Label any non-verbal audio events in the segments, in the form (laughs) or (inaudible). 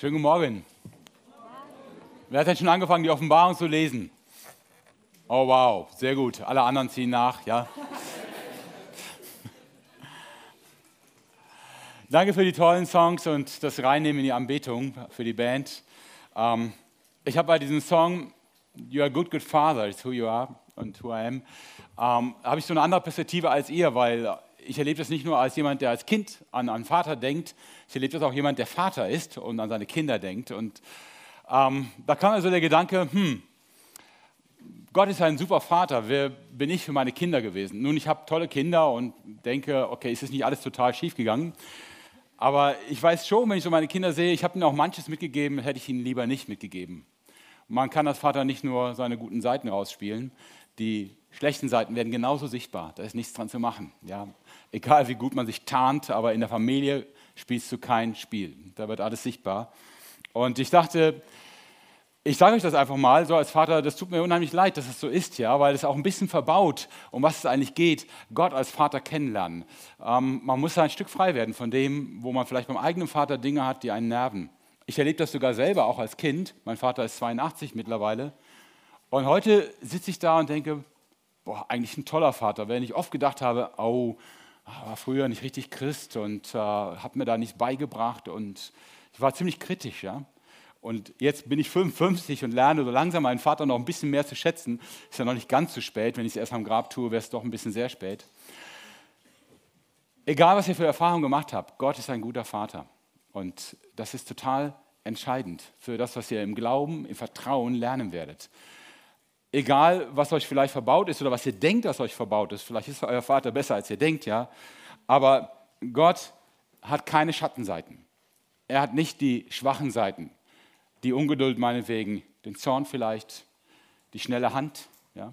Schönen guten Morgen. Wer hat denn schon angefangen, die Offenbarung zu lesen? Oh wow, sehr gut. Alle anderen ziehen nach, ja. (laughs) Danke für die tollen Songs und das Reinnehmen in die Anbetung für die Band. Ähm, ich habe bei diesem Song You are a good, good father, is who you are und who I am, ähm, habe ich so eine andere Perspektive als ihr, weil ich erlebe das nicht nur als jemand, der als Kind an einen Vater denkt, ich erlebe das auch jemand, der Vater ist und an seine Kinder denkt. Und ähm, da kam also der Gedanke, hm, Gott ist ein super Vater, wer bin ich für meine Kinder gewesen? Nun, ich habe tolle Kinder und denke, okay, es ist nicht alles total schief gegangen. Aber ich weiß schon, wenn ich so meine Kinder sehe, ich habe ihnen auch manches mitgegeben, hätte ich ihnen lieber nicht mitgegeben. Man kann als Vater nicht nur seine guten Seiten rausspielen, die schlechten Seiten werden genauso sichtbar. Da ist nichts dran zu machen. Ja? Egal wie gut man sich tarnt, aber in der Familie spielst du kein Spiel. Da wird alles sichtbar. Und ich dachte, ich sage euch das einfach mal so als Vater, das tut mir unheimlich leid, dass es so ist, ja, weil es auch ein bisschen verbaut, um was es eigentlich geht, Gott als Vater kennenlernen. Ähm, man muss da ein Stück frei werden von dem, wo man vielleicht beim eigenen Vater Dinge hat, die einen nerven. Ich erlebe das sogar selber auch als Kind. Mein Vater ist 82 mittlerweile. Und heute sitze ich da und denke, boah, eigentlich ein toller Vater. Wenn ich oft gedacht habe, oh, war früher nicht richtig Christ und äh, habe mir da nichts beigebracht und ich war ziemlich kritisch, ja. Und jetzt bin ich 55 und lerne so langsam meinen Vater noch ein bisschen mehr zu schätzen. Ist ja noch nicht ganz zu spät. Wenn ich es erst am Grab tue, wäre es doch ein bisschen sehr spät. Egal, was ihr für Erfahrungen gemacht habt, Gott ist ein guter Vater. Und das ist total entscheidend für das, was ihr im Glauben, im Vertrauen lernen werdet. Egal, was euch vielleicht verbaut ist oder was ihr denkt, was euch verbaut ist. Vielleicht ist euer Vater besser, als ihr denkt, ja. Aber Gott hat keine Schattenseiten. Er hat nicht die schwachen Seiten, die Ungeduld meinetwegen, den Zorn vielleicht, die schnelle Hand, ja,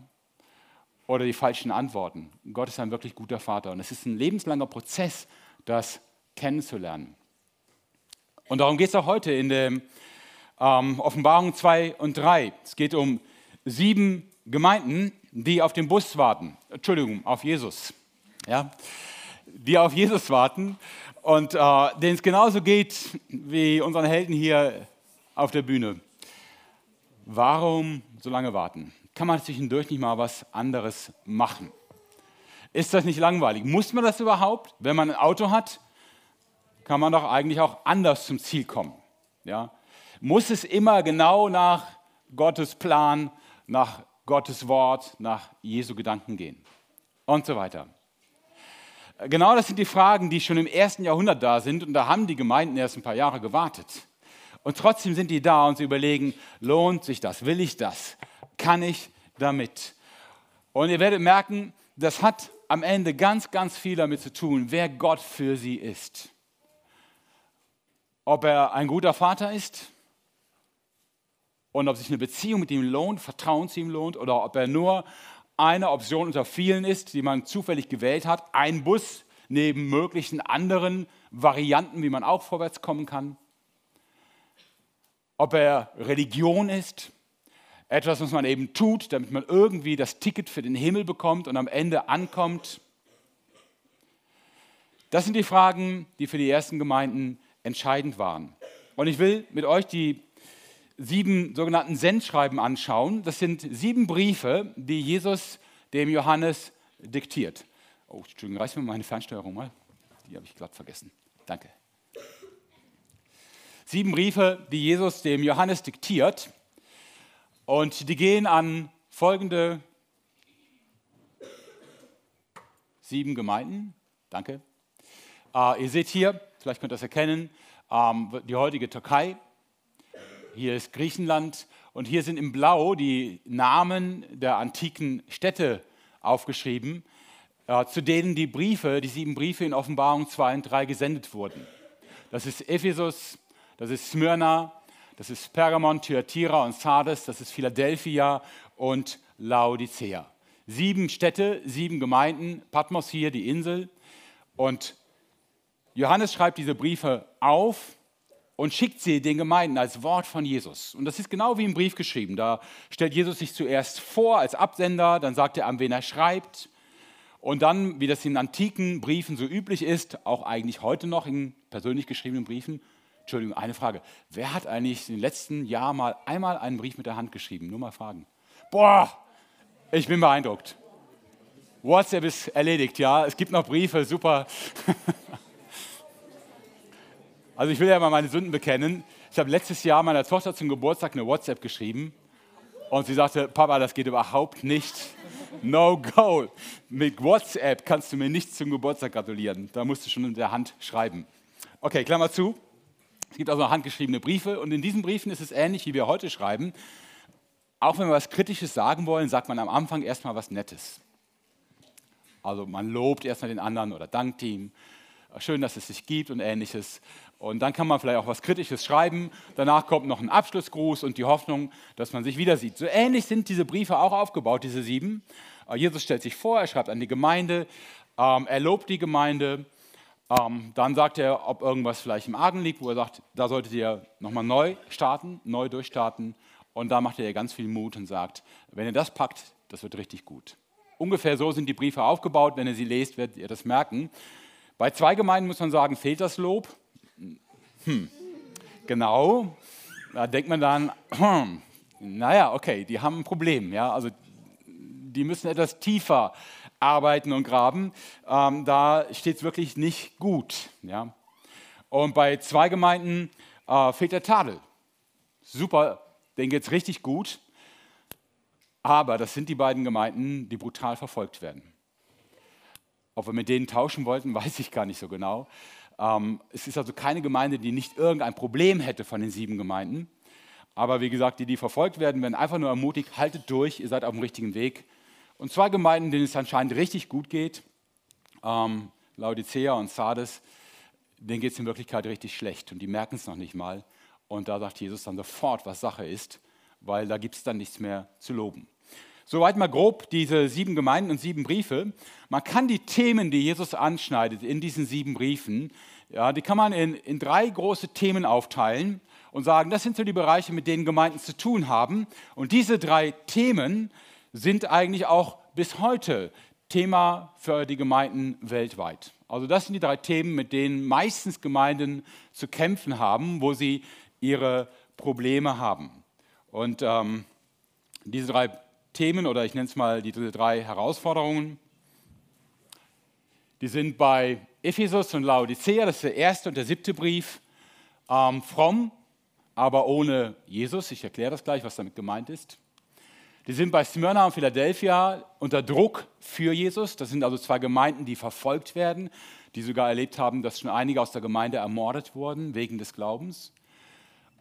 oder die falschen Antworten. Gott ist ein wirklich guter Vater und es ist ein lebenslanger Prozess, das kennenzulernen. Und darum geht es auch heute in der ähm, Offenbarung 2 und 3. Es geht um sieben Gemeinden, die auf den Bus warten. Entschuldigung, auf Jesus. Ja? Die auf Jesus warten und äh, denen es genauso geht wie unseren Helden hier auf der Bühne. Warum so lange warten? Kann man zwischendurch nicht mal was anderes machen? Ist das nicht langweilig? Muss man das überhaupt? Wenn man ein Auto hat, kann man doch eigentlich auch anders zum Ziel kommen. Ja? Muss es immer genau nach Gottes Plan nach Gottes Wort, nach Jesu Gedanken gehen und so weiter. Genau das sind die Fragen, die schon im ersten Jahrhundert da sind und da haben die Gemeinden erst ein paar Jahre gewartet. Und trotzdem sind die da und sie überlegen, lohnt sich das? Will ich das? Kann ich damit? Und ihr werdet merken, das hat am Ende ganz, ganz viel damit zu tun, wer Gott für sie ist. Ob er ein guter Vater ist, und ob sich eine Beziehung mit ihm lohnt, Vertrauen zu ihm lohnt oder ob er nur eine Option unter vielen ist, die man zufällig gewählt hat, ein Bus neben möglichen anderen Varianten, wie man auch vorwärts kommen kann. Ob er Religion ist, etwas, was man eben tut, damit man irgendwie das Ticket für den Himmel bekommt und am Ende ankommt. Das sind die Fragen, die für die ersten Gemeinden entscheidend waren. Und ich will mit euch die sieben sogenannten Sendschreiben anschauen. Das sind sieben Briefe, die Jesus dem Johannes diktiert. Oh, Entschuldigung, reiß mir meine Fernsteuerung mal. Die habe ich glatt vergessen. Danke. Sieben Briefe, die Jesus dem Johannes diktiert. Und die gehen an folgende sieben Gemeinden. Danke. Uh, ihr seht hier, vielleicht könnt ihr das erkennen, um, ähm, die heutige Türkei, hier ist Griechenland und hier sind im Blau die Namen der antiken Städte aufgeschrieben, äh, zu denen die Briefe, die sieben Briefe in Offenbarung 2 und 3 gesendet wurden. Das ist Ephesus, das ist Smyrna, das ist Pergamon, Thyatira und Sardes, das ist Philadelphia und Laodicea. Sieben Städte, sieben Gemeinden, Patmos hier, die Insel. Und Johannes schreibt diese Briefe auf und schickt sie den Gemeinden als Wort von Jesus. Und das ist genau wie im Brief geschrieben. Da stellt Jesus sich zuerst vor als Absender, dann sagt er, an wen er schreibt. Und dann, wie das in antiken Briefen so üblich ist, auch eigentlich heute noch in persönlich geschriebenen Briefen, Entschuldigung, eine Frage. Wer hat eigentlich den letzten Jahren mal einmal einen Brief mit der Hand geschrieben? Nur mal fragen. Boah, ich bin beeindruckt. WhatsApp ist erledigt, ja. Es gibt noch Briefe, super. (laughs) also ich will ja mal meine Sünden bekennen. Ich habe letztes Jahr meiner Tochter zum Geburtstag eine WhatsApp geschrieben und sie sagte, Papa, das geht überhaupt nicht. No go. Mit WhatsApp kannst du mir nicht zum Geburtstag gratulieren. Da musst du schon in der Hand schreiben. Okay, Klammer zu. Es gibt also handgeschriebene Briefe und in diesen Briefen ist es ähnlich, wie wir heute schreiben. Auch wenn wir was Kritisches sagen wollen, sagt man am Anfang erstmal was Nettes. Also man lobt erstmal den anderen oder dankt ihm. Schön, dass es sich gibt und ähnliches. Und dann kann man vielleicht auch was Kritisches schreiben. Danach kommt noch ein Abschlussgruß und die Hoffnung, dass man sich wieder sieht. So ähnlich sind diese Briefe auch aufgebaut, diese sieben. Äh, Jesus stellt sich vor, er schreibt an die Gemeinde, ähm, er lobt die Gemeinde. Ähm, dann sagt er, ob irgendwas vielleicht im Argen liegt, wo er sagt, da solltet ihr nochmal neu starten, neu durchstarten. Und da macht er ganz viel Mut und sagt, wenn ihr das packt, das wird richtig gut. Ungefähr so sind die Briefe aufgebaut. Wenn ihr sie lest, werdet ihr das merken. Bei zwei Gemeinden muss man sagen, fehlt das Lob. Hm, genau. Da denkt man dann, hm, naja, okay, die haben ein Problem. Ja? Also die müssen etwas tiefer arbeiten und graben. Ähm, da steht es wirklich nicht gut. Ja? Und bei zwei Gemeinden äh, fehlt der Tadel. Super, denen geht es richtig gut. Aber das sind die beiden Gemeinden, die brutal verfolgt werden. Ob wir mit denen tauschen wollten, (laughs) weiß ich gar nicht so genau. Ähm, es ist also keine Gemeinde, die nicht irgendein Problem hätte von den sieben Gemeinden. Aber wie gesagt, die, die verfolgt werden, werden einfach nur ermutigt, haltet durch, ihr seid auf dem richtigen Weg. Und zwei Gemeinden, denen es anscheinend richtig gut geht, ähm, Laodicea und Sardes, denen geht es in Wirklichkeit richtig schlecht und die merken es noch nicht mal. Und da sagt Jesus dann sofort, was Sache ist, weil da gibt es dann nichts mehr zu loben. Soweit mal grob diese sieben Gemeinden und sieben Briefe. Man kann die Themen, die Jesus anschneidet in diesen sieben Briefen, ja, die kann man in, in drei große Themen aufteilen und sagen, das sind so die Bereiche, mit denen Gemeinden zu tun haben. Und diese drei Themen sind eigentlich auch bis heute Thema für die Gemeinden weltweit. Also das sind die drei Themen, mit denen meistens Gemeinden zu kämpfen haben, wo sie ihre Probleme haben. Und ähm, diese drei Themen oder ich nenne es mal die drei Herausforderungen. Die sind bei Ephesus und Laodicea, das ist der erste und der siebte Brief, ähm, fromm, aber ohne Jesus. Ich erkläre das gleich, was damit gemeint ist. Die sind bei Smyrna und Philadelphia unter Druck für Jesus. Das sind also zwei Gemeinden, die verfolgt werden, die sogar erlebt haben, dass schon einige aus der Gemeinde ermordet wurden wegen des Glaubens.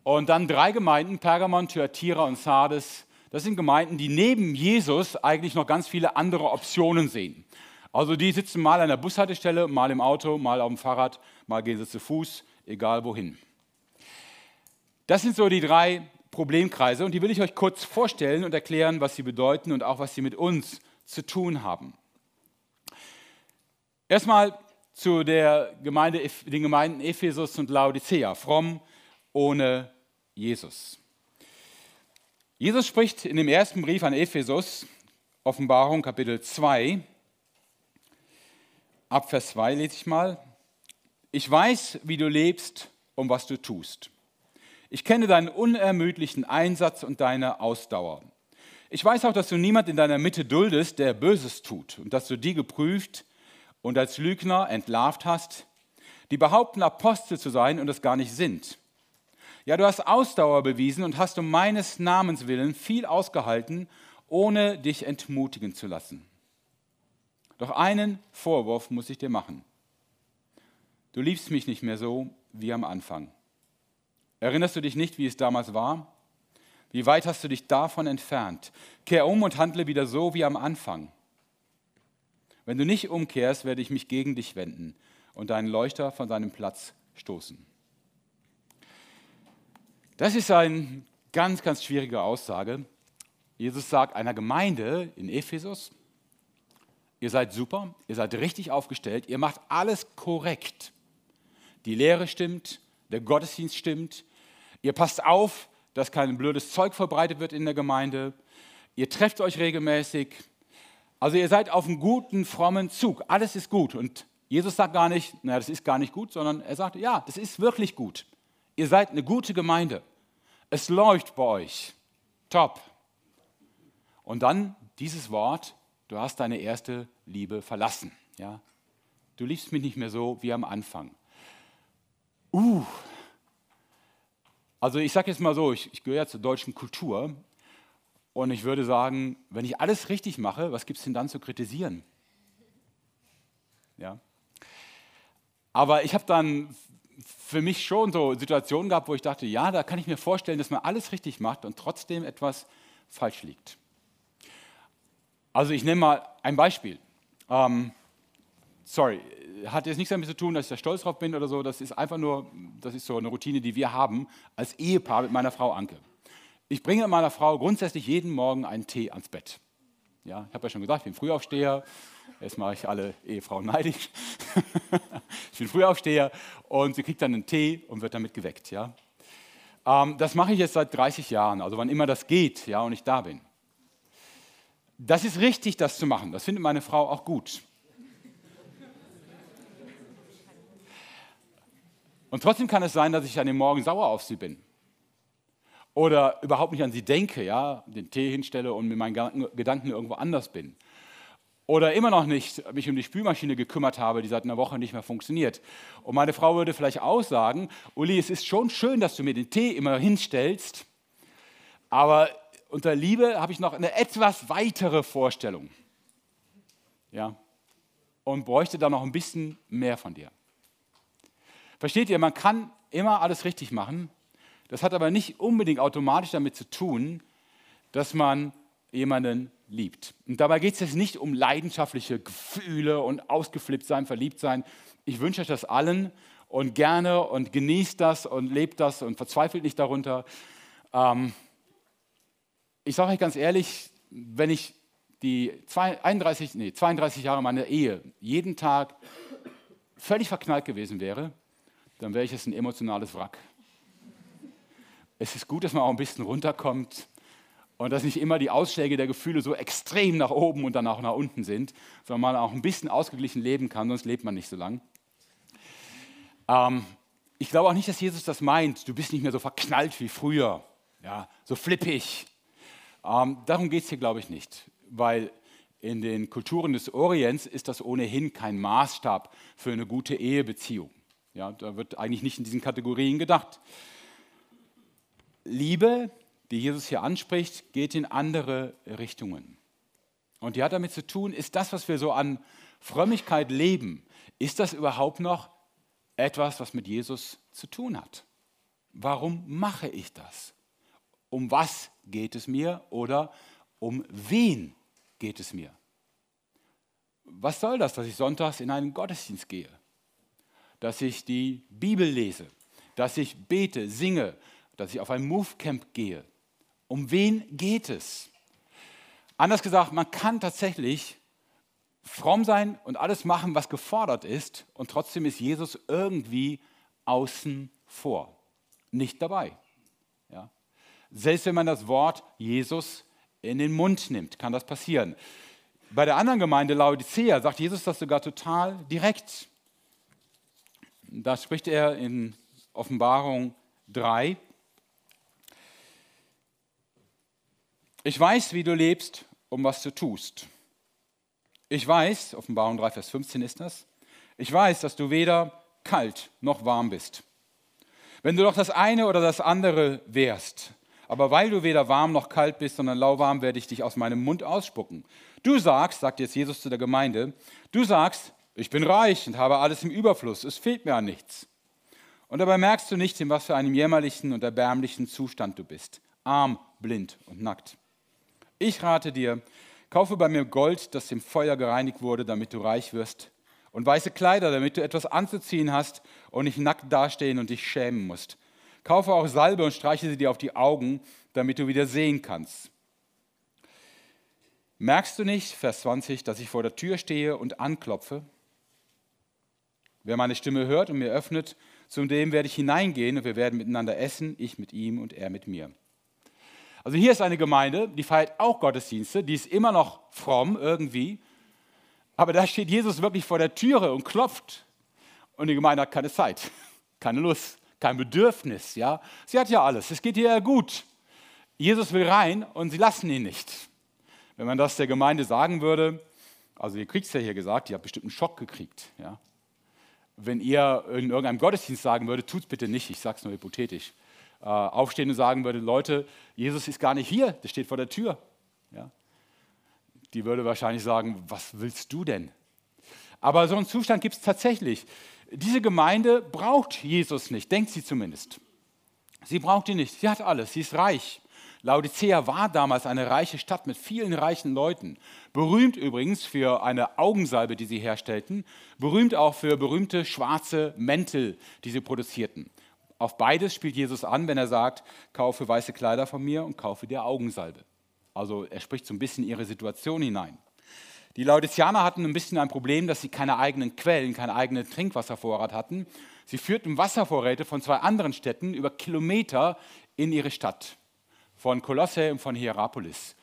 Und dann drei Gemeinden, Pergamon, Thyatira und Sardes, das sind Gemeinden, die neben Jesus eigentlich noch ganz viele andere Optionen sehen. Also die sitzen mal an der Bushaltestelle, mal im Auto, mal auf dem Fahrrad, mal gehen sie zu Fuß, egal wohin. Das sind so die drei Problemkreise und die will ich euch kurz vorstellen und erklären, was sie bedeuten und auch was sie mit uns zu tun haben. Erstmal zu der Gemeinde, den Gemeinden Ephesus und Laodicea, fromm ohne Jesus. Jesus spricht in dem ersten Brief an Ephesus, Offenbarung Kapitel 2, ab Vers 2 lese ich mal. Ich weiß, wie du lebst und was du tust. Ich kenne deinen unermüdlichen Einsatz und deine Ausdauer. Ich weiß auch, dass du niemand in deiner Mitte duldest, der Böses tut und dass du die geprüft und als Lügner entlarvt hast, die behaupten, Apostel zu sein und es gar nicht sind ja, du hast Ausdauer bewiesen und hast um meines Namens willen viel ausgehalten, ohne dich entmutigen zu lassen. Doch einen Vorwurf muss ich dir machen. Du liebst mich nicht mehr so wie am Anfang. Erinnerst du dich nicht, wie es damals war? Wie weit hast du dich davon entfernt? Kehr um und handle wieder so wie am Anfang. Wenn du nicht umkehrst, werde ich mich gegen dich wenden und deinen Leuchter von seinem Platz stoßen. Das ist eine ganz, ganz schwierige Aussage. Jesus sagt einer Gemeinde in Ephesus, ihr seid super, ihr seid richtig aufgestellt, ihr macht alles korrekt. Die Lehre stimmt, der Gottesdienst stimmt, ihr passt auf, dass kein blödes Zeug verbreitet wird in der Gemeinde, ihr trefft euch regelmäßig. Also ihr seid auf einem guten, frommen Zug, alles ist gut. Und Jesus sagt gar nicht, naja, das ist gar nicht gut, sondern er sagt, ja, das ist wirklich gut. Ihr seid eine gute Gemeinde. Es läuft bei euch. Top. Und dann dieses Wort, du hast deine erste Liebe verlassen. Ja? Du liebst mich nicht mehr so wie am Anfang. Uh. Also ich sage jetzt mal so, ich, ich gehöre ja zur deutschen Kultur und ich würde sagen, wenn ich alles richtig mache, was gibt es denn dann zu kritisieren? Ja. Aber ich habe dann für mich schon so Situationen gehabt, wo ich dachte, ja, da kann ich mir vorstellen, dass man alles richtig macht und trotzdem etwas falsch liegt. Also ich nehme mal ein Beispiel. Ähm, sorry, hat jetzt nichts damit zu tun, dass ich da stolz drauf bin oder so. Das ist einfach nur, das ist so eine Routine, die wir haben als Ehepaar mit meiner Frau Anke. Ich bringe meiner Frau grundsätzlich jeden Morgen einen Tee ans Bett. Ja, ich habe ja schon gesagt, ich bin Frühaufsteher. Jetzt mache ich alle Ehefrauen neidisch. (laughs) ich bin Frühaufsteher und sie kriegt dann einen Tee und wird damit geweckt. Ja? Ähm, das mache ich jetzt seit 30 Jahren, also wann immer das geht ja, und ich da bin. Das ist richtig, das zu machen. Das findet meine Frau auch gut. Und trotzdem kann es sein, dass ich an dem Morgen sauer auf sie bin. Oder überhaupt nicht an sie denke, ja, den Tee hinstelle und mit meinen Gedanken irgendwo anders bin. Oder immer noch nicht mich um die Spülmaschine gekümmert habe, die seit einer Woche nicht mehr funktioniert. Und meine Frau würde vielleicht auch sagen, Uli, es ist schon schön, dass du mir den Tee immer hinstellst, aber unter Liebe habe ich noch eine etwas weitere Vorstellung. Ja? Und bräuchte da noch ein bisschen mehr von dir. Versteht ihr, man kann immer alles richtig machen. Das hat aber nicht unbedingt automatisch damit zu tun, dass man jemanden liebt. Und dabei geht es jetzt nicht um leidenschaftliche Gefühle und ausgeflippt sein, verliebt sein. Ich wünsche euch das allen und gerne und genießt das und lebt das und verzweifelt nicht darunter. Ähm, ich sage euch ganz ehrlich, wenn ich die 31, nee, 32 Jahre meiner Ehe jeden Tag völlig verknallt gewesen wäre, dann wäre ich jetzt ein emotionales Wrack. Es ist gut, dass man auch ein bisschen runterkommt und dass nicht immer die Ausschläge der Gefühle so extrem nach oben und dann auch nach unten sind, sondern man auch ein bisschen ausgeglichen leben kann, sonst lebt man nicht so lang. Ähm, ich glaube auch nicht, dass Jesus das meint, du bist nicht mehr so verknallt wie früher, ja, so flippig. Ähm, darum geht es hier, glaube ich, nicht, weil in den Kulturen des Orients ist das ohnehin kein Maßstab für eine gute Ehebeziehung. Ja, da wird eigentlich nicht in diesen Kategorien gedacht. Liebe, die Jesus hier anspricht, geht in andere Richtungen. Und die hat damit zu tun, ist das, was wir so an Frömmigkeit leben, ist das überhaupt noch etwas, was mit Jesus zu tun hat? Warum mache ich das? Um was geht es mir oder um wen geht es mir? Was soll das, dass ich sonntags in einen Gottesdienst gehe? dass ich die Bibel lese, dass ich bete, singe, dass ich auf ein Movecamp gehe. Um wen geht es? Anders gesagt, man kann tatsächlich fromm sein und alles machen, was gefordert ist, und trotzdem ist Jesus irgendwie außen vor, nicht dabei. Ja? Selbst wenn man das Wort Jesus in den Mund nimmt, kann das passieren. Bei der anderen Gemeinde Laodicea sagt Jesus das sogar total direkt. Da spricht er in Offenbarung 3. Ich weiß, wie du lebst um was du tust. Ich weiß, Offenbarung 3, Vers 15 ist das, ich weiß, dass du weder kalt noch warm bist. Wenn du doch das eine oder das andere wärst, aber weil du weder warm noch kalt bist, sondern lauwarm, werde ich dich aus meinem Mund ausspucken. Du sagst, sagt jetzt Jesus zu der Gemeinde, du sagst, ich bin reich und habe alles im Überfluss, es fehlt mir an nichts. Und dabei merkst du nicht, in was für einem jämmerlichen und erbärmlichen Zustand du bist. Arm, blind und nackt. Ich rate dir, kaufe bei mir Gold, das im Feuer gereinigt wurde, damit du reich wirst, und weiße Kleider, damit du etwas anzuziehen hast und nicht nackt dastehen und dich schämen musst. Kaufe auch Salbe und streiche sie dir auf die Augen, damit du wieder sehen kannst. Merkst du nicht, Vers 20, dass ich vor der Tür stehe und anklopfe? Wer meine Stimme hört und mir öffnet, zu dem werde ich hineingehen und wir werden miteinander essen, ich mit ihm und er mit mir. Also hier ist eine Gemeinde, die feiert auch Gottesdienste, die ist immer noch fromm irgendwie, aber da steht Jesus wirklich vor der Türe und klopft und die Gemeinde hat keine Zeit, (laughs) keine Lust, kein Bedürfnis. Ja? Sie hat ja alles, es geht ihr ja gut. Jesus will rein und sie lassen ihn nicht. Wenn man das der Gemeinde sagen würde, also ihr kriegt es ja hier gesagt, ihr habt bestimmt einen Schock gekriegt. Ja? Wenn ihr in irgendeinem Gottesdienst sagen würdet, tut es bitte nicht, ich sage es nur hypothetisch, äh, aufstehen und sagen würde, Leute, Jesus ist gar nicht hier, der steht vor der Tür. Ja? Die würde wahrscheinlich sagen, was willst du denn? Aber so einen Zustand gibt es tatsächlich. Diese Gemeinde braucht Jesus nicht, denkt sie zumindest. Sie braucht ihn nicht, sie hat alles, sie ist reich. Laodicea war damals eine reiche Stadt mit vielen reichen Leuten. Berühmt übrigens für eine Augensalbe, die sie herstellten. Berühmt auch für berühmte schwarze Mäntel, die sie produzierten. Auf beides spielt Jesus an, wenn er sagt, kaufe weiße Kleider von mir und kaufe dir Augensalbe. Also er spricht so ein bisschen ihre Situation hinein. Die Laodiceaner hatten ein bisschen ein Problem, dass sie keine eigenen Quellen, keinen eigenen Trinkwasservorrat hatten. Sie führten Wasservorräte von zwei anderen Städten über Kilometer in ihre Stadt von Kolosse und von Hierapolis.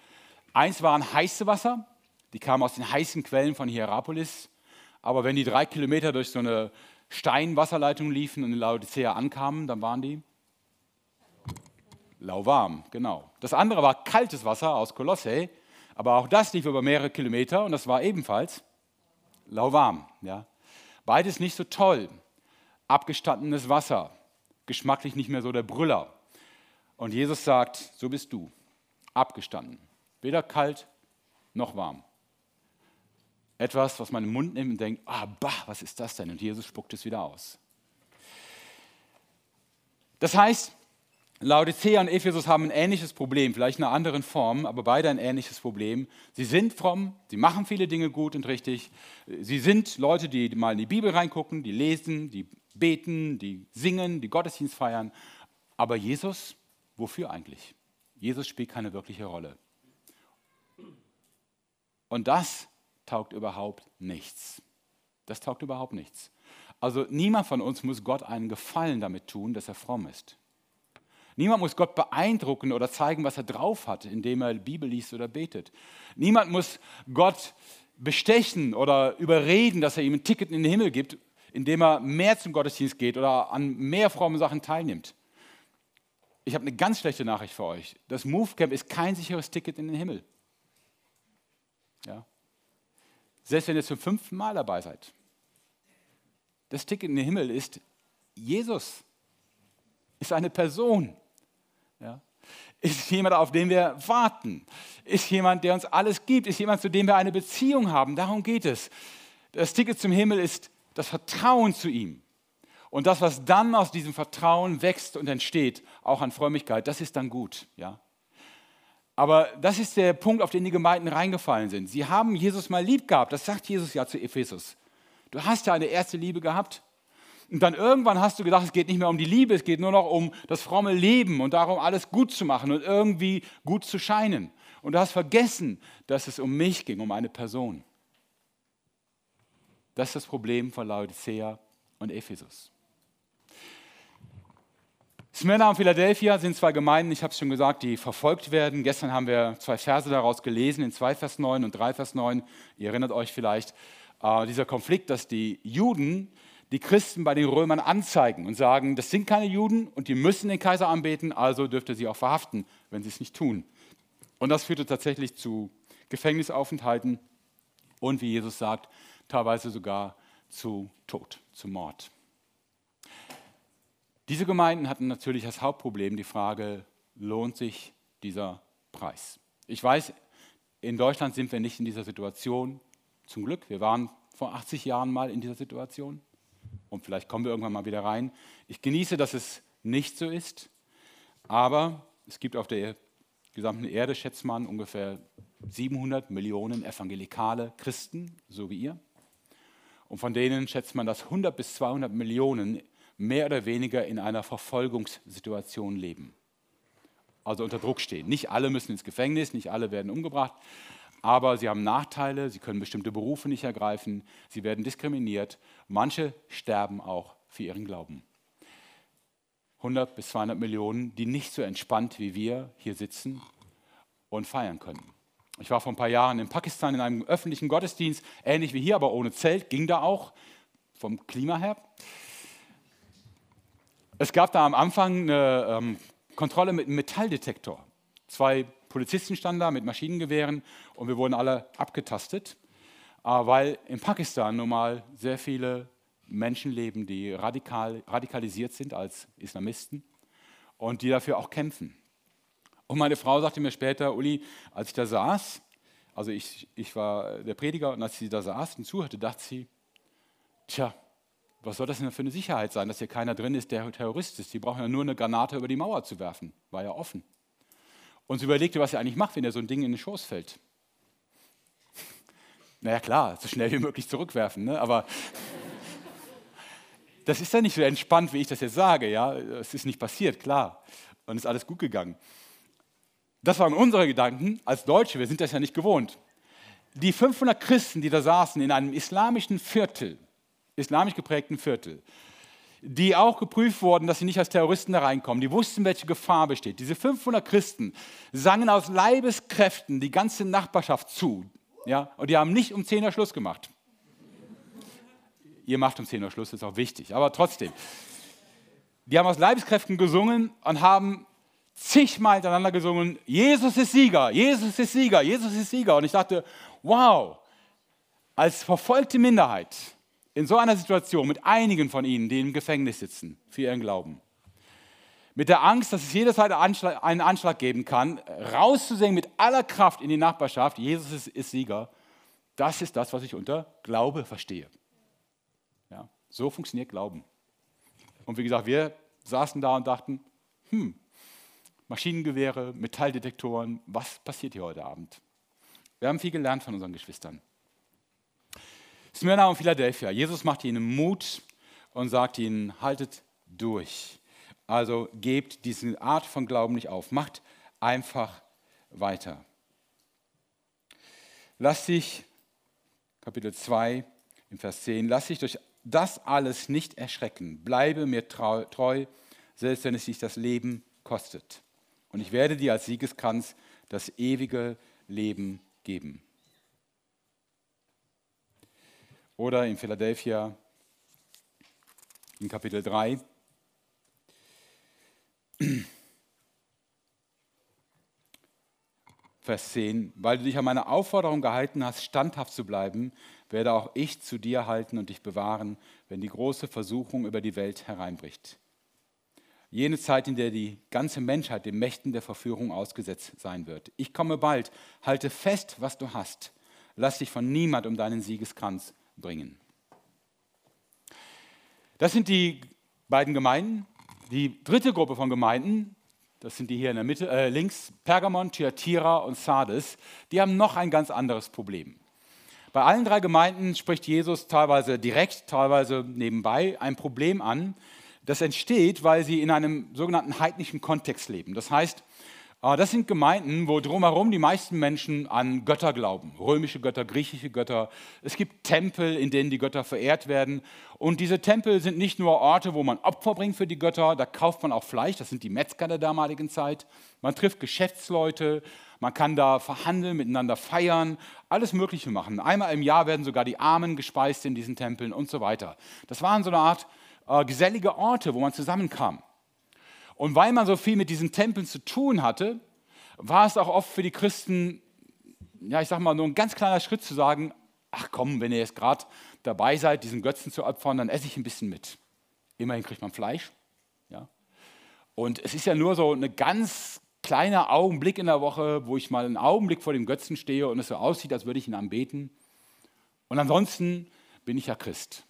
Eins waren heiße Wasser, die kamen aus den heißen Quellen von Hierapolis. Aber wenn die drei Kilometer durch so eine Steinwasserleitung liefen und in Laodicea ankamen, dann waren die lauwarm, genau. Das andere war kaltes Wasser aus Kolosse, aber auch das lief über mehrere Kilometer und das war ebenfalls lauwarm. Ja. Beides nicht so toll. Abgestandenes Wasser, geschmacklich nicht mehr so der Brüller. Und Jesus sagt, so bist du, abgestanden, weder kalt noch warm. Etwas, was man im Mund nimmt und denkt, ah, bah, was ist das denn? Und Jesus spuckt es wieder aus. Das heißt, Laodicea und Ephesus haben ein ähnliches Problem, vielleicht in einer anderen Form, aber beide ein ähnliches Problem. Sie sind fromm, sie machen viele Dinge gut und richtig. Sie sind Leute, die mal in die Bibel reingucken, die lesen, die beten, die singen, die Gottesdienst feiern. Aber Jesus, Wofür eigentlich? Jesus spielt keine wirkliche Rolle. Und das taugt überhaupt nichts. Das taugt überhaupt nichts. Also niemand von uns muss Gott einen Gefallen damit tun, dass er fromm ist. Niemand muss Gott beeindrucken oder zeigen, was er drauf hat, indem er Bibel liest oder betet. Niemand muss Gott bestechen oder überreden, dass er ihm ein Ticket in den Himmel gibt, indem er mehr zum Gottesdienst geht oder an mehr frommen Sachen teilnimmt ich habe eine ganz schlechte Nachricht für euch. Das Movecamp ist kein sicheres Ticket in den Himmel. Ja? Selbst wenn ihr zum fünften Mal dabei seid. Das Ticket in den Himmel ist Jesus, ist eine Person. Ja? Ist jemand, auf den wir warten. Ist jemand, der uns alles gibt. Ist jemand, zu dem wir eine Beziehung haben. Darum geht es. Das Ticket zum Himmel ist das Vertrauen zu ihm. Und das, was dann aus diesem Vertrauen wächst und entsteht, auch an Frömmigkeit, das ist dann gut. Ja? Aber das ist der Punkt, auf den die Gemeinden reingefallen sind. Sie haben Jesus mal lieb gehabt. Das sagt Jesus ja zu Ephesus. Du hast ja eine erste Liebe gehabt. Und dann irgendwann hast du gedacht, es geht nicht mehr um die Liebe, es geht nur noch um das fromme Leben und darum, alles gut zu machen und irgendwie gut zu scheinen. Und du hast vergessen, dass es um mich ging, um eine Person. Das ist das Problem von Laodicea und Ephesus. Smyrna und Philadelphia sind zwei Gemeinden, ich habe es schon gesagt, die verfolgt werden. Gestern haben wir zwei Verse daraus gelesen, in 2 Vers 9 und 3 Vers 9. Ihr erinnert euch vielleicht, äh, dieser Konflikt, dass die Juden die Christen bei den Römern anzeigen und sagen, das sind keine Juden und die müssen den Kaiser anbeten, also dürft ihr sie auch verhaften, wenn sie es nicht tun. Und das führte tatsächlich zu Gefängnisaufenthalten und, wie Jesus sagt, teilweise sogar zu Tod, zu Mord. Diese Gemeinden hatten natürlich als Hauptproblem die Frage, lohnt sich dieser Preis? Ich weiß, in Deutschland sind wir nicht in dieser Situation, zum Glück. Wir waren vor 80 Jahren mal in dieser Situation und vielleicht kommen wir irgendwann mal wieder rein. Ich genieße, dass es nicht so ist, aber es gibt auf der gesamten Erde, schätzt man, ungefähr 700 Millionen evangelikale Christen, so wie ihr. Und von denen schätzt man, dass 100 bis 200 Millionen mehr oder weniger in einer Verfolgungssituation leben. Also unter Druck stehen. Nicht alle müssen ins Gefängnis, nicht alle werden umgebracht, aber sie haben Nachteile, sie können bestimmte Berufe nicht ergreifen, sie werden diskriminiert. Manche sterben auch für ihren Glauben. 100 bis 200 Millionen, die nicht so entspannt wie wir hier sitzen und feiern können. Ich war vor ein paar Jahren in Pakistan in einem öffentlichen Gottesdienst, ähnlich wie hier, aber ohne Zelt, ging da auch vom Klima her. Es gab da am Anfang eine ähm, Kontrolle mit einem Metalldetektor. Zwei Polizisten standen da mit Maschinengewehren und wir wurden alle abgetastet, äh, weil in Pakistan nun mal sehr viele Menschen leben, die radikal, radikalisiert sind als Islamisten und die dafür auch kämpfen. Und meine Frau sagte mir später, Uli, als ich da saß, also ich, ich war der Prediger und als sie da saß und zuhörte, dachte sie, tja, was soll das denn für eine Sicherheit sein, dass hier keiner drin ist, der Terrorist ist? Die brauchen ja nur eine Granate über die Mauer zu werfen. War ja offen. Und sie überlegte, was er eigentlich macht, wenn er so ein Ding in den Schoß fällt. (laughs) Naja, klar, so schnell wie möglich zurückwerfen, ne? aber (laughs) das ist ja nicht so entspannt, wie ich das jetzt sage. Ja? Es ist nicht passiert, klar. Und es ist alles gut gegangen. Das waren unsere Gedanken als Deutsche, wir sind das ja nicht gewohnt. Die 500 Christen, die da saßen in einem islamischen Viertel, islamisch geprägten Viertel, die auch geprüft wurden, dass sie nicht als Terroristen da reinkommen, die wussten, welche Gefahr besteht. Diese 500 Christen sangen aus Leibeskräften die ganze Nachbarschaft zu. Ja? Und die haben nicht um 10 Uhr Schluss gemacht. Ihr macht um 10 Uhr Schluss, ist auch wichtig, aber trotzdem. Die haben aus Leibeskräften gesungen und haben zigmal hintereinander gesungen, Jesus ist Sieger, Jesus ist Sieger, Jesus ist Sieger. Und ich dachte, wow, als verfolgte Minderheit in so einer Situation mit einigen von ihnen, die im Gefängnis sitzen für ihren Glauben, mit der Angst, dass es jederzeit einen Anschlag geben kann, rauszusingen mit aller Kraft in die Nachbarschaft, Jesus ist, ist Sieger, das ist das, was ich unter Glaube verstehe. Ja, so funktioniert Glauben. Und wie gesagt, wir saßen da und dachten, hm, Maschinengewehre, Metalldetektoren, was passiert hier heute Abend? Wir haben viel gelernt von unseren Geschwistern. Smyrna und Philadelphia. Jesus macht ihnen Mut und sagt ihnen, haltet durch. Also gebt diese Art von Glauben nicht auf. Macht einfach weiter. Lass dich, Kapitel 2, im Vers 10, lass dich durch das alles nicht erschrecken. Bleibe mir treu, selbst wenn es dich das Leben kostet und ich werde dir als Siegeskranz das ewige Leben geben. Oder in Philadelphia in Kapitel 3. Vers 10, weil du dich an meine Aufforderung gehalten hast, standhaft zu bleiben, werde auch ich zu dir halten und dich bewahren, wenn die große Versuchung über die Welt hereinbricht. Jene Zeit, in der die ganze Menschheit den Mächten der Verführung ausgesetzt sein wird. Ich komme bald, halte fest, was du hast. Lass dich von niemand um deinen Siegeskranz bringen. Das sind die beiden Gemeinden. Die dritte Gruppe von Gemeinden, das sind die hier in der Mitte, äh, links, Pergamon, Thyatira und Sardes, die haben noch ein ganz anderes Problem. Bei allen drei Gemeinden spricht Jesus teilweise direkt, teilweise nebenbei ein Problem an, das entsteht, weil sie in einem sogenannten heidnischen Kontext leben. Das heißt, das sind Gemeinden, wo drumherum die meisten Menschen an Götter glauben. Römische Götter, griechische Götter. Es gibt Tempel, in denen die Götter verehrt werden. Und diese Tempel sind nicht nur Orte, wo man Opfer bringt für die Götter, da kauft man auch Fleisch, das sind die Metzger der damaligen Zeit. Man trifft Geschäftsleute, man kann da verhandeln, miteinander feiern, alles Mögliche machen. Einmal im Jahr werden sogar die Armen gespeist in diesen Tempeln und so weiter. Das waren so eine Art äh, gesellige Orte, wo man zusammenkam. Und weil man so viel mit diesen Tempeln zu tun hatte, war es auch oft für die Christen, ja, ich sag mal, nur ein ganz kleiner Schritt zu sagen: Ach komm, wenn ihr jetzt gerade dabei seid, diesen Götzen zu opfern, dann esse ich ein bisschen mit. Immerhin kriegt man Fleisch. Ja. Und es ist ja nur so ein ganz kleiner Augenblick in der Woche, wo ich mal einen Augenblick vor dem Götzen stehe und es so aussieht, als würde ich ihn anbeten. Und ansonsten bin ich ja Christ.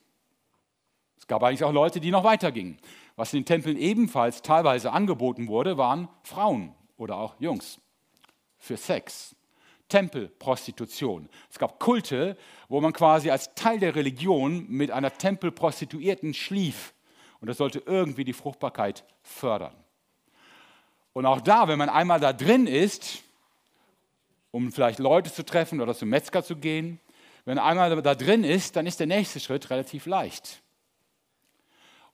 Es gab eigentlich auch Leute, die noch weitergingen. Was in den Tempeln ebenfalls teilweise angeboten wurde, waren Frauen oder auch Jungs für Sex. Tempelprostitution. Es gab Kulte, wo man quasi als Teil der Religion mit einer Tempelprostituierten schlief. Und das sollte irgendwie die Fruchtbarkeit fördern. Und auch da, wenn man einmal da drin ist, um vielleicht Leute zu treffen oder zum Metzger zu gehen, wenn einmal da drin ist, dann ist der nächste Schritt relativ leicht.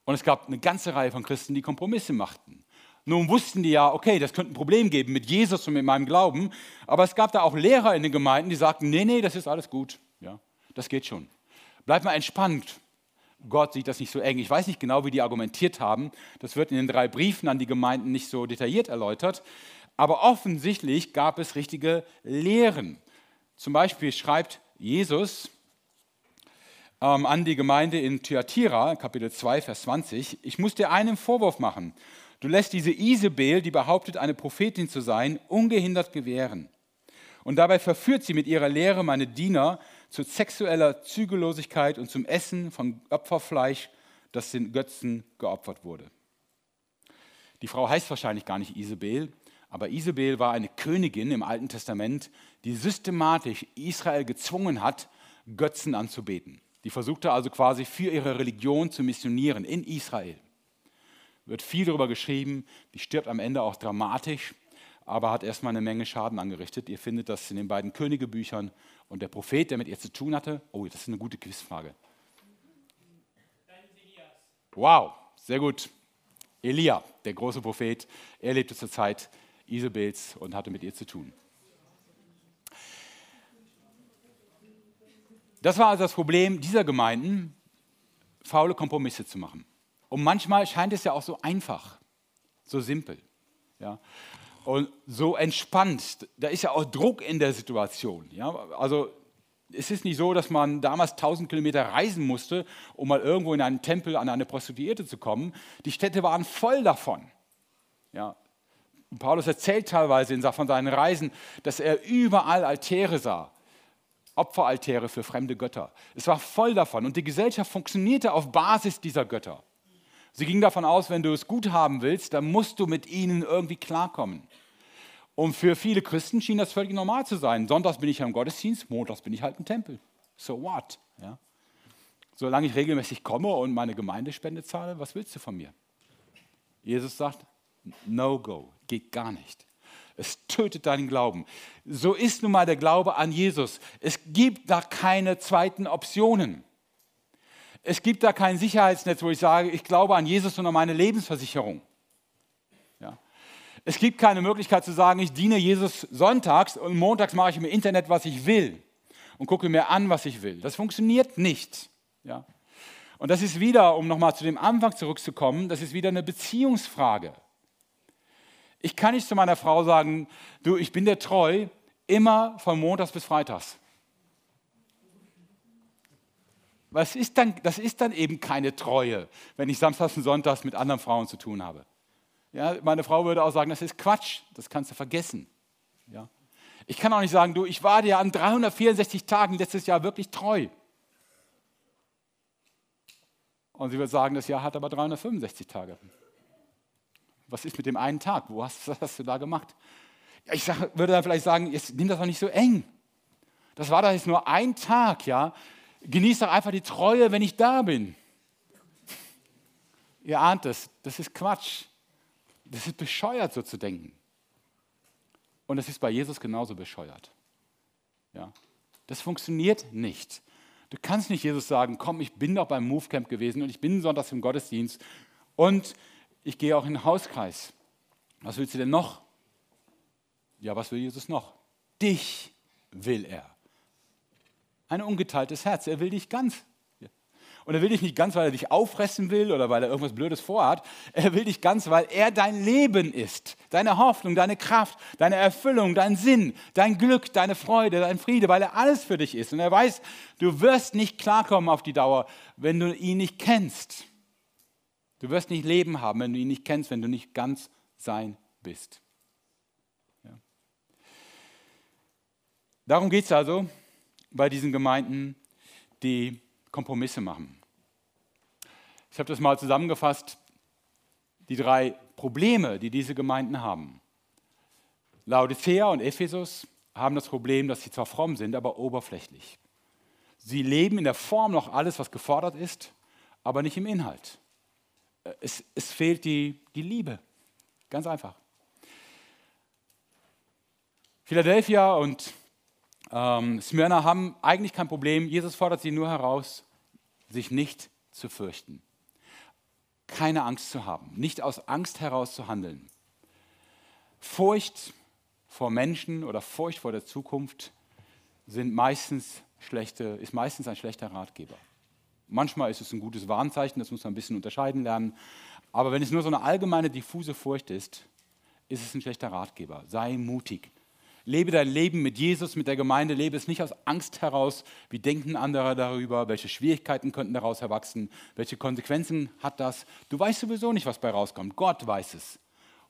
Und es gab eine ganze Reihe von Christen, die Kompromisse machten. Nun wussten die ja, okay, das könnte ein Problem geben mit Jesus und mit meinem Glauben, aber es gab da auch Lehrer in den Gemeinden, die sagten, nee, nee, das ist alles gut, ja, das geht schon. Bleib mal entspannt, Gott sieht das nicht so eng. Ich weiß nicht genau, wie die argumentiert haben. Das wird in den drei Briefen an die Gemeinden nicht so detailliert erläutert. Aber offensichtlich gab es richtige Lehren. Zum Beispiel schreibt Jesus ähm, an die Gemeinde in Thyatira, Kapitel 2, Vers 20, ich muss dir einen Vorwurf machen. Du lässt diese Isabel, die behauptet, eine Prophetin zu sein, ungehindert gewähren. Und dabei verführt sie mit ihrer Lehre meine Diener zu sexueller Zügellosigkeit und zum Essen von Opferfleisch, das den Götzen geopfert wurde. Die Frau heißt wahrscheinlich gar nicht Isabel, aber Isabel war eine Königin im Alten Testament, die systematisch Israel gezwungen hat, Götzen anzubeten. Die versuchte also quasi für ihre Religion zu missionieren in Israel. Wird viel darüber geschrieben, die stirbt am Ende auch dramatisch, aber hat erstmal eine Menge Schaden angerichtet. Ihr findet das in den beiden Königebüchern und der Prophet, der mit ihr zu tun hatte. Oh, das ist eine gute Quizfrage. Wow, sehr gut. Elia, der große Prophet, er lebte zur Zeit Isabels und hatte mit ihr zu tun. Das war also das Problem dieser Gemeinden, faule Kompromisse zu machen. Und manchmal scheint es ja auch so einfach, so simpel. Ja? Und so entspannt. Da ist ja auch Druck in der Situation. Ja? Also es ist nicht so, dass man damals 1000 Kilometer reisen musste, um mal irgendwo in einen Tempel an eine Prostituierte zu kommen. Die Städte waren voll davon. Ja? Paulus erzählt teilweise von seinen Reisen, dass er überall Altäre sah. Opferaltäre für fremde Götter. Es war voll davon und die Gesellschaft funktionierte auf Basis dieser Götter. Sie ging davon aus, wenn du es gut haben willst, dann musst du mit ihnen irgendwie klarkommen. Und für viele Christen schien das völlig normal zu sein. Sonntags bin ich im Gottesdienst, montags bin ich halt im Tempel. So what? Ja? Solange ich regelmäßig komme und meine Gemeindespende zahle, was willst du von mir? Jesus sagt, no go, geht gar nicht. Es tötet deinen Glauben. So ist nun mal der Glaube an Jesus. Es gibt da keine zweiten Optionen. Es gibt da kein Sicherheitsnetz, wo ich sage, ich glaube an Jesus und an meine Lebensversicherung. Ja. Es gibt keine Möglichkeit zu sagen, ich diene Jesus sonntags und montags mache ich im Internet, was ich will und gucke mir an, was ich will. Das funktioniert nicht. Ja. Und das ist wieder, um nochmal zu dem Anfang zurückzukommen, das ist wieder eine Beziehungsfrage. Ich kann nicht zu meiner Frau sagen, du, ich bin dir treu, immer von Montags bis Freitags. Was ist dann, das ist dann eben keine Treue, wenn ich samstags und sonntags mit anderen Frauen zu tun habe. Ja, meine Frau würde auch sagen, das ist Quatsch, das kannst du vergessen. Ja. Ich kann auch nicht sagen, du, ich war dir an 364 Tagen letztes Jahr wirklich treu. Und sie wird sagen, das Jahr hat aber 365 Tage. Was ist mit dem einen Tag? Wo hast, was hast du da gemacht? Ich sag, würde dann vielleicht sagen, jetzt nimm das doch nicht so eng. Das war doch jetzt nur ein Tag, ja. Genieß doch einfach die Treue, wenn ich da bin. Ihr ahnt es, das ist Quatsch. Das ist bescheuert, so zu denken. Und es ist bei Jesus genauso bescheuert. Ja. Das funktioniert nicht. Du kannst nicht Jesus sagen, komm, ich bin doch beim Movecamp gewesen und ich bin sonntags im Gottesdienst und ich gehe auch in den Hauskreis. Was willst du denn noch? Ja, was will Jesus noch? Dich will er. Ein ungeteiltes Herz. Er will dich ganz. Und er will dich nicht ganz, weil er dich auffressen will oder weil er irgendwas Blödes vorhat. Er will dich ganz, weil er dein Leben ist. Deine Hoffnung, deine Kraft, deine Erfüllung, dein Sinn, dein Glück, deine Freude, dein Friede, weil er alles für dich ist. Und er weiß, du wirst nicht klarkommen auf die Dauer, wenn du ihn nicht kennst. Du wirst nicht Leben haben, wenn du ihn nicht kennst, wenn du nicht ganz sein bist. Ja. Darum geht es also bei diesen Gemeinden, die Kompromisse machen. Ich habe das mal zusammengefasst, die drei Probleme, die diese Gemeinden haben. Laodicea und Ephesus haben das Problem, dass sie zwar fromm sind, aber oberflächlich. Sie leben in der Form noch alles, was gefordert ist, aber nicht im Inhalt es, es fehlt die, die Liebe. Ganz einfach. Philadelphia und ähm, Smyrna haben eigentlich kein Problem. Jesus fordert sie nur heraus, sich nicht zu fürchten. Keine Angst zu haben, nicht aus Angst heraus zu handeln. Furcht vor Menschen oder Furcht vor der Zukunft sind meistens schlechte, ist meistens ein schlechter Ratgeber. Manchmal ist es ein gutes Warnzeichen, das muss man ein bisschen unterscheiden lernen. Aber wenn es nur so eine allgemeine, diffuse Furcht ist, ist es ein schlechter Ratgeber. Sei mutig. Lebe dein Leben mit Jesus, mit der Gemeinde. Lebe es nicht aus Angst heraus, wie denken andere darüber, welche Schwierigkeiten könnten daraus erwachsen, welche Konsequenzen hat das. Du weißt sowieso nicht, was bei rauskommt. Gott weiß es.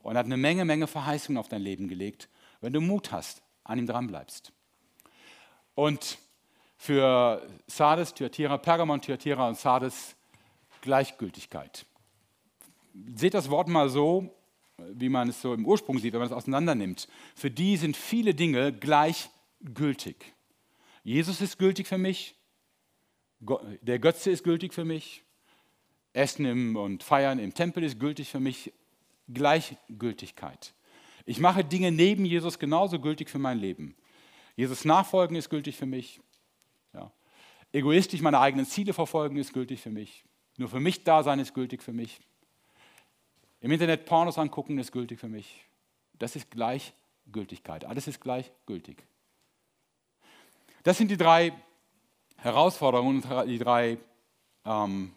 Und hat eine Menge, Menge Verheißungen auf dein Leben gelegt, wenn du Mut hast, an ihm dranbleibst. Und für Sardes, Thyatira, Pergamon, Thyatira und Sardes Gleichgültigkeit. Seht das Wort mal so, wie man es so im Ursprung sieht, wenn man es auseinander nimmt. Für die sind viele Dinge gleichgültig. Jesus ist gültig für mich, der Götze ist gültig für mich, Essen und Feiern im Tempel ist gültig für mich, Gleichgültigkeit. Ich mache Dinge neben Jesus genauso gültig für mein Leben. Jesus nachfolgen ist gültig für mich. Egoistisch meine eigenen Ziele verfolgen ist gültig für mich. Nur für mich da sein ist gültig für mich. Im Internet Pornos angucken ist gültig für mich. Das ist Gleichgültigkeit. Alles ist gleichgültig. Das sind die drei Herausforderungen die drei ähm,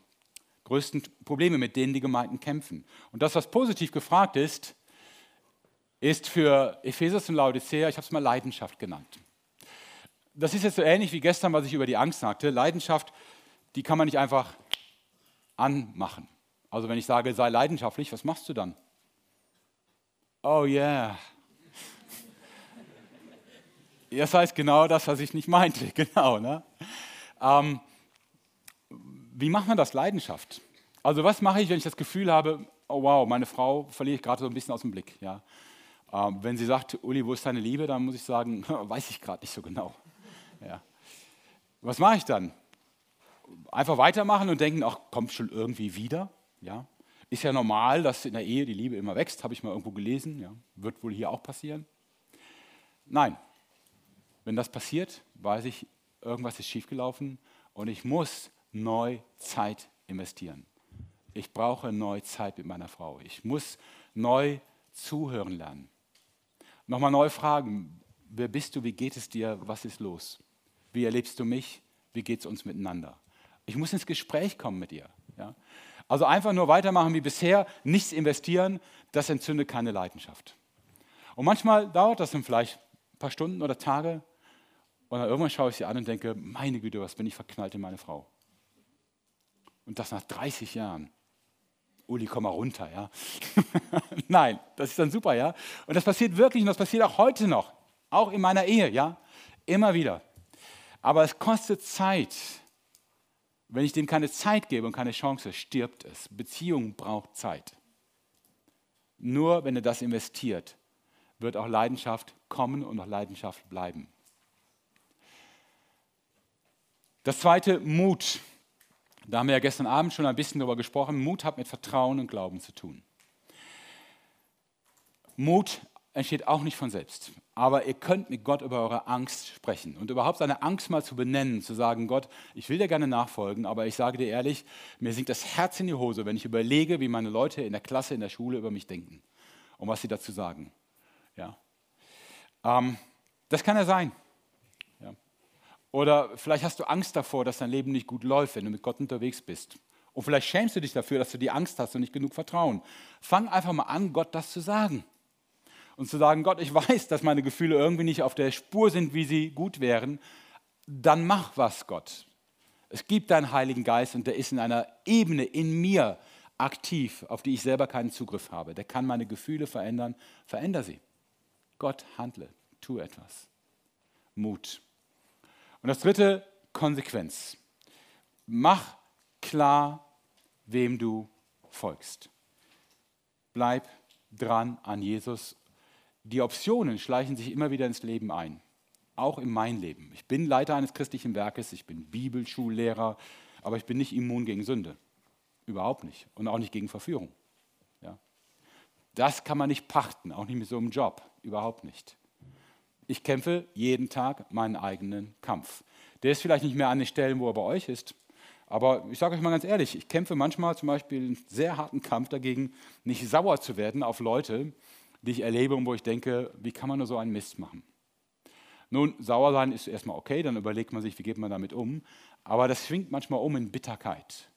größten Probleme, mit denen die Gemeinden kämpfen. Und das, was positiv gefragt ist, ist für Ephesus und Laodicea, ich habe es mal Leidenschaft genannt. Das ist jetzt so ähnlich wie gestern, was ich über die Angst sagte. Leidenschaft, die kann man nicht einfach anmachen. Also wenn ich sage, sei leidenschaftlich, was machst du dann? Oh yeah. (laughs) Das heißt genau das, was ich nicht meinte. (laughs) Genau. Ne? Ähm, wie macht man das Leidenschaft? Also was mache ich, wenn ich das Gefühl habe, oh wow, meine Frau verliere ich gerade so ein bisschen aus dem Blick. Ja? Ähm, wenn sie sagt, Uli, wo ist deine Liebe, dann muss ich sagen, (laughs) weiß ich gerade nicht so genau. Ja. Was mache ich dann? Einfach weitermachen und denken, ach, kommt schon irgendwie wieder? Ja? Ist ja normal, dass in der Ehe die Liebe immer wächst, habe ich mal irgendwo gelesen. Ja? Wird wohl hier auch passieren. Nein, wenn das passiert, weiß ich, irgendwas ist schiefgelaufen und ich muss neu Zeit investieren. Ich brauche neu Zeit mit meiner Frau. Ich muss neu zuhören lernen. Nochmal neu fragen, wer bist du, wie geht es dir, was ist los? Wie erlebst du mich, wie geht es uns miteinander? Ich muss ins Gespräch kommen mit ihr. Ja? Also einfach nur weitermachen wie bisher, nichts investieren, das entzündet keine Leidenschaft. Und manchmal dauert das dann vielleicht ein paar Stunden oder Tage und dann irgendwann schaue ich sie an und denke, meine Güte, was bin ich verknallt in meine Frau. Und das nach 30 Jahren. Uli, komm mal runter, ja. (laughs) Nein, das ist dann super, ja. Und das passiert wirklich und das passiert auch heute noch, auch in meiner Ehe, ja. Immer wieder. Aber es kostet Zeit, wenn ich dem keine Zeit gebe und keine Chance, stirbt es. Beziehung braucht Zeit. Nur wenn er das investiert, wird auch Leidenschaft kommen und auch Leidenschaft bleiben. Das zweite, Mut. Da haben wir ja gestern Abend schon ein bisschen darüber gesprochen. Mut hat mit Vertrauen und Glauben zu tun. Mut entsteht auch nicht von selbst. Aber ihr könnt mit Gott über eure Angst sprechen und überhaupt seine Angst mal zu benennen, zu sagen, Gott, ich will dir gerne nachfolgen, aber ich sage dir ehrlich, mir sinkt das Herz in die Hose, wenn ich überlege, wie meine Leute in der Klasse, in der Schule über mich denken und was sie dazu sagen. Ja. Ähm, das kann ja sein. Ja. Oder vielleicht hast du Angst davor, dass dein Leben nicht gut läuft, wenn du mit Gott unterwegs bist. Und vielleicht schämst du dich dafür, dass du die Angst hast und nicht genug Vertrauen. Fang einfach mal an, Gott das zu sagen und zu sagen, Gott, ich weiß, dass meine Gefühle irgendwie nicht auf der Spur sind, wie sie gut wären, dann mach was, Gott. Es gibt deinen Heiligen Geist und der ist in einer Ebene in mir aktiv, auf die ich selber keinen Zugriff habe. Der kann meine Gefühle verändern. Veränder sie. Gott, handle, tu etwas. Mut. Und das dritte, Konsequenz. Mach klar, wem du folgst. Bleib dran an Jesus die Optionen schleichen sich immer wieder ins Leben ein, auch in mein Leben. Ich bin Leiter eines christlichen Werkes, ich bin Bibelschullehrer, aber ich bin nicht immun gegen Sünde. Überhaupt nicht. Und auch nicht gegen Verführung. Ja. Das kann man nicht pachten, auch nicht mit so einem Job. Überhaupt nicht. Ich kämpfe jeden Tag meinen eigenen Kampf. Der ist vielleicht nicht mehr an den Stellen, wo er bei euch ist. Aber ich sage euch mal ganz ehrlich, ich kämpfe manchmal zum Beispiel einen sehr harten Kampf dagegen, nicht sauer zu werden auf Leute, die ich erlebe und wo ich denke, wie kann man nur so einen Mist machen? Nun, sauer sein ist erstmal okay, dann überlegt man sich, wie geht man damit um. Aber das schwingt manchmal um in Bitterkeit.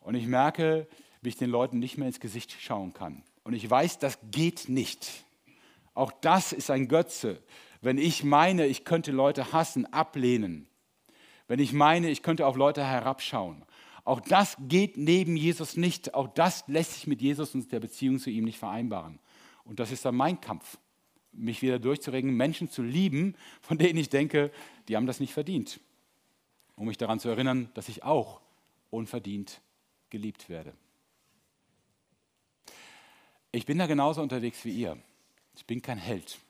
Und ich merke, wie ich den Leuten nicht mehr ins Gesicht schauen kann. Und ich weiß, das geht nicht. Auch das ist ein Götze. Wenn ich meine, ich könnte Leute hassen, ablehnen. Wenn ich meine, ich könnte auf Leute herabschauen. Auch das geht neben Jesus nicht. Auch das lässt sich mit Jesus und der Beziehung zu ihm nicht vereinbaren. Und das ist dann mein Kampf mich wieder durchzuregen, Menschen zu lieben, von denen ich denke, die haben das nicht verdient. Um mich daran zu erinnern, dass ich auch unverdient geliebt werde. Ich bin da genauso unterwegs wie ihr. Ich bin kein Held.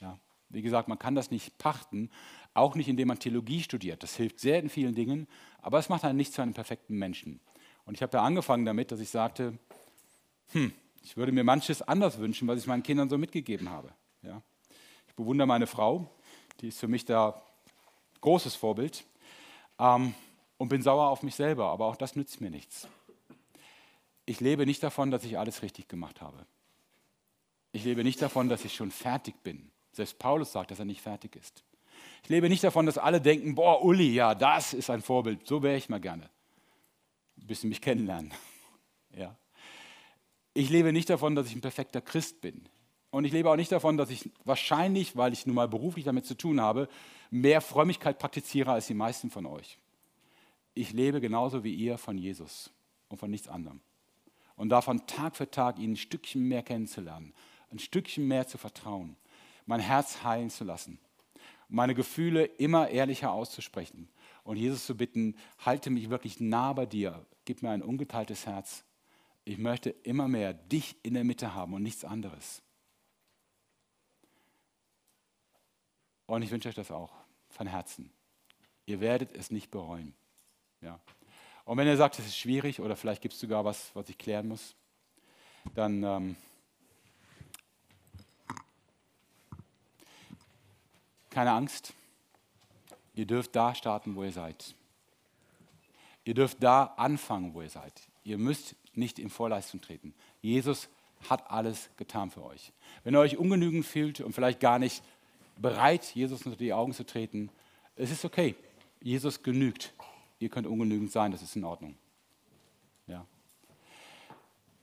Ja. Wie gesagt, man kann das nicht pachten, auch nicht indem man Theologie studiert. Das hilft sehr in vielen Dingen, aber es macht einen nicht zu einem perfekten Menschen. Und ich habe ja angefangen damit, dass ich sagte, hm, ich würde mir manches anders wünschen, was ich meinen Kindern so mitgegeben habe. Ja. Ich bewundere meine Frau, die ist für mich da großes Vorbild ähm, und bin sauer auf mich selber, aber auch das nützt mir nichts. Ich lebe nicht davon, dass ich alles richtig gemacht habe. Ich lebe nicht davon, dass ich schon fertig bin. Selbst Paulus sagt, dass er nicht fertig ist. Ich lebe nicht davon, dass alle denken, boah, Uli, ja, das ist ein Vorbild, so wäre ich mal gerne. Ein bisschen mich kennenlernen. (laughs) Ja. Ich lebe nicht davon, dass ich ein perfekter Christ bin. Und ich lebe auch nicht davon, dass ich wahrscheinlich, weil ich nun mal beruflich damit zu tun habe, mehr Frömmigkeit praktiziere als die meisten von euch. Ich lebe genauso wie ihr von Jesus und von nichts anderem. Und davon Tag für Tag ihn ein Stückchen mehr kennenzulernen, ein Stückchen mehr zu vertrauen, mein Herz heilen zu lassen, meine Gefühle immer ehrlicher auszusprechen und Jesus zu bitten, halte mich wirklich nah bei dir, gib mir ein ungeteiltes Herz. Ich möchte immer mehr dich in der Mitte haben und nichts anderes. Und ich wünsche euch das auch von Herzen. Ihr werdet es nicht bereuen. Ja. Und wenn ihr sagt, es ist schwierig oder vielleicht gibt es sogar was, was ich klären muss, dann ähm, keine Angst. Ihr dürft da starten, wo ihr seid. Ihr dürft da anfangen, wo ihr seid. Ihr müsst nicht in Vorleistung treten. Jesus hat alles getan für euch. Wenn ihr euch ungenügend fühlt und vielleicht gar nicht bereit, Jesus unter die Augen zu treten. Es ist okay. Jesus genügt. Ihr könnt ungenügend sein, das ist in Ordnung. Ja.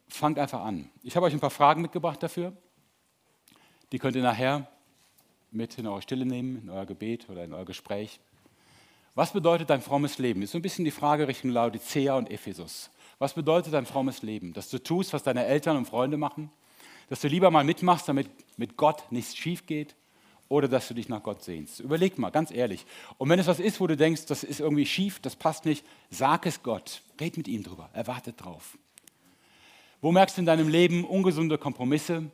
Fangt einfach an. Ich habe euch ein paar Fragen mitgebracht dafür. Die könnt ihr nachher mit in eure Stille nehmen, in euer Gebet oder in euer Gespräch. Was bedeutet dein frommes Leben? Ist so ein bisschen die Frage Richtung Laodicea und Ephesus. Was bedeutet dein frommes Leben? Dass du tust, was deine Eltern und Freunde machen? Dass du lieber mal mitmachst, damit mit Gott nichts schief geht? oder dass du dich nach Gott sehnst. Überleg mal, ganz ehrlich. Und wenn es was ist, wo du denkst, das ist irgendwie schief, das passt nicht, sag es Gott. Red mit ihm drüber. Er wartet drauf. Wo merkst du in deinem Leben ungesunde Kompromisse?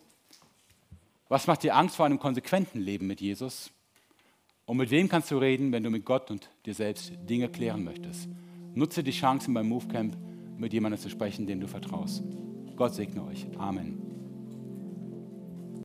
Was macht dir Angst vor einem konsequenten Leben mit Jesus? Und mit wem kannst du reden, wenn du mit Gott und dir selbst Dinge klären möchtest? Nutze die Chancen beim Movecamp, mit jemandem zu sprechen, dem du vertraust. Gott segne euch. Amen.